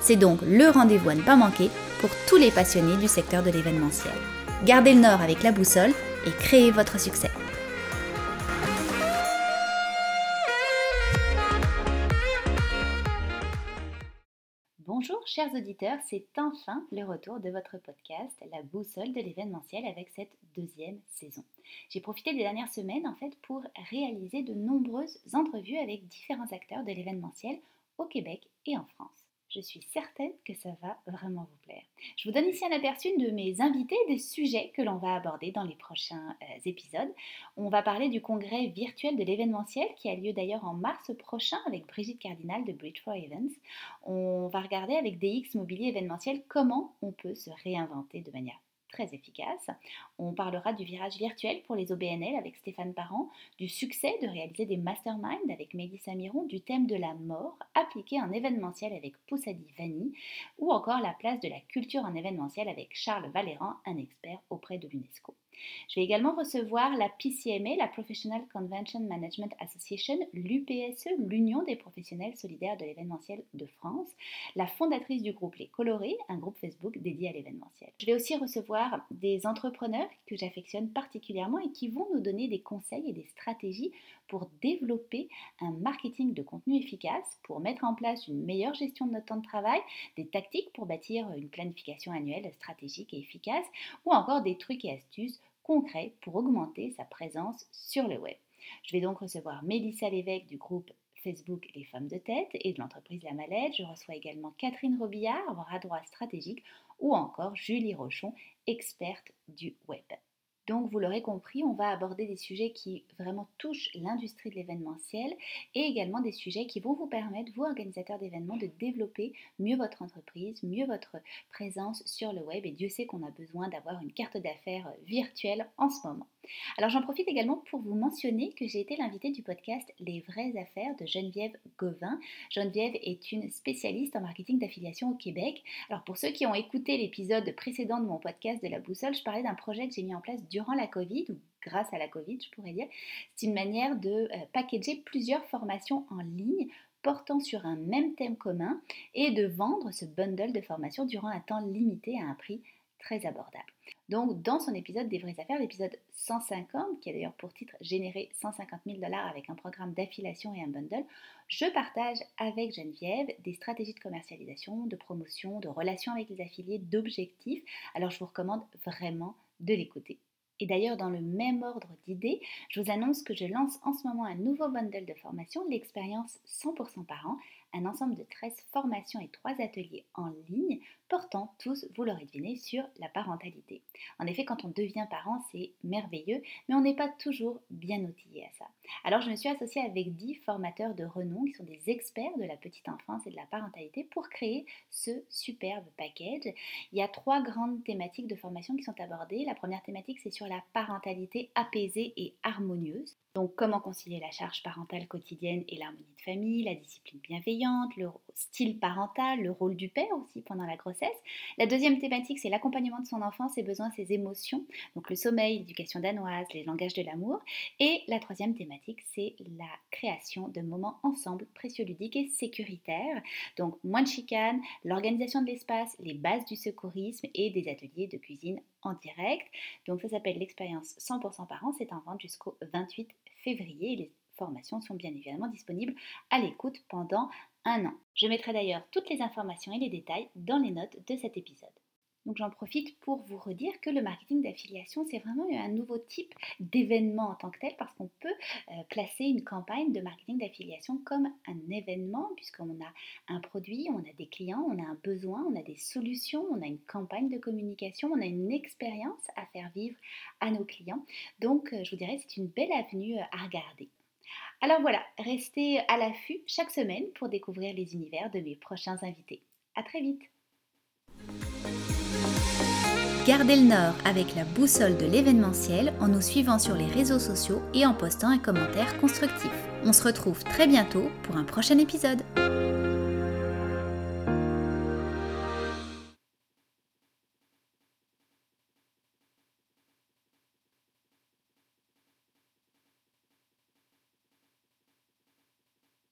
C'est donc le rendez-vous à ne pas manquer pour tous les passionnés du secteur de l'événementiel. Gardez le nord avec la boussole et créez votre succès. Bonjour chers auditeurs, c'est enfin le retour de votre podcast La boussole de l'événementiel avec cette deuxième saison. J'ai profité des dernières semaines en fait pour réaliser de nombreuses entrevues avec différents acteurs de l'événementiel au Québec et en France. Je suis certaine que ça va vraiment vous plaire. Je vous donne ici un aperçu de mes invités des sujets que l'on va aborder dans les prochains euh, épisodes. On va parler du congrès virtuel de l'événementiel qui a lieu d'ailleurs en mars prochain avec Brigitte Cardinal de Bridge for Events. On va regarder avec DX Mobilier événementiel comment on peut se réinventer de manière efficace. On parlera du virage virtuel pour les OBNL avec Stéphane Parent, du succès de réaliser des masterminds avec Mélissa Miron, du thème de la mort appliqué en événementiel avec Poussadi Vanni, ou encore la place de la culture en événementiel avec Charles Valéran, un expert auprès de l'UNESCO. Je vais également recevoir la PCMA, la Professional Convention Management Association, l'UPSE, l'Union des professionnels solidaires de l'événementiel de France, la fondatrice du groupe Les Colorés, un groupe Facebook dédié à l'événementiel. Je vais aussi recevoir des entrepreneurs que j'affectionne particulièrement et qui vont nous donner des conseils et des stratégies pour développer un marketing de contenu efficace, pour mettre en place une meilleure gestion de notre temps de travail, des tactiques pour bâtir une planification annuelle stratégique et efficace, ou encore des trucs et astuces concrets pour augmenter sa présence sur le web. Je vais donc recevoir Mélissa Lévesque du groupe Facebook Les Femmes de Tête et de l'entreprise La Mallette. Je reçois également Catherine Robillard, bras droit stratégique, ou encore Julie Rochon, experte du web. Donc, vous l'aurez compris, on va aborder des sujets qui vraiment touchent l'industrie de l'événementiel et également des sujets qui vont vous permettre, vous organisateurs d'événements, de développer mieux votre entreprise, mieux votre présence sur le web. Et Dieu sait qu'on a besoin d'avoir une carte d'affaires virtuelle en ce moment. Alors j'en profite également pour vous mentionner que j'ai été l'invitée du podcast Les vraies affaires de Geneviève Gauvin. Geneviève est une spécialiste en marketing d'affiliation au Québec. Alors pour ceux qui ont écouté l'épisode précédent de mon podcast de la boussole, je parlais d'un projet que j'ai mis en place durant la Covid ou grâce à la Covid, je pourrais dire. C'est une manière de euh, packager plusieurs formations en ligne portant sur un même thème commun et de vendre ce bundle de formations durant un temps limité à un prix très abordable. Donc, dans son épisode des vraies affaires, l'épisode 150, qui a d'ailleurs pour titre Générer 150 000 dollars avec un programme d'affiliation et un bundle, je partage avec Geneviève des stratégies de commercialisation, de promotion, de relations avec les affiliés, d'objectifs. Alors, je vous recommande vraiment de l'écouter. Et d'ailleurs, dans le même ordre d'idées, je vous annonce que je lance en ce moment un nouveau bundle de formation, l'expérience 100% par an, un ensemble de 13 formations et 3 ateliers en ligne portant tous, vous l'aurez deviné, sur la parentalité. En effet, quand on devient parent, c'est merveilleux, mais on n'est pas toujours bien outillé à ça. Alors je me suis associée avec 10 formateurs de renom qui sont des experts de la petite enfance et de la parentalité pour créer ce superbe package. Il y a trois grandes thématiques de formation qui sont abordées. La première thématique, c'est sur la parentalité apaisée et harmonieuse. Donc comment concilier la charge parentale quotidienne et l'harmonie de famille, la discipline bienveillante, le style parental, le rôle du père aussi pendant la grossesse. La deuxième thématique, c'est l'accompagnement de son enfant, ses besoins, ses émotions, donc le sommeil, l'éducation danoise, les langages de l'amour. Et la troisième thématique, c'est la création de moments ensemble précieux, ludiques et sécuritaires. Donc moins de chicanes, l'organisation de l'espace, les bases du secourisme et des ateliers de cuisine en direct. Donc ça s'appelle l'expérience 100% par an, c'est en vente jusqu'au 28 février. Formations sont bien évidemment disponibles à l'écoute pendant un an. Je mettrai d'ailleurs toutes les informations et les détails dans les notes de cet épisode. Donc j'en profite pour vous redire que le marketing d'affiliation, c'est vraiment un nouveau type d'événement en tant que tel parce qu'on peut euh, placer une campagne de marketing d'affiliation comme un événement puisqu'on a un produit, on a des clients, on a un besoin, on a des solutions, on a une campagne de communication, on a une expérience à faire vivre à nos clients. Donc euh, je vous dirais c'est une belle avenue à regarder. Alors voilà, restez à l'affût chaque semaine pour découvrir les univers de mes prochains invités. À très vite Gardez le nord avec la boussole de l'événementiel en nous suivant sur les réseaux sociaux et en postant un commentaire constructif. On se retrouve très bientôt pour un prochain épisode.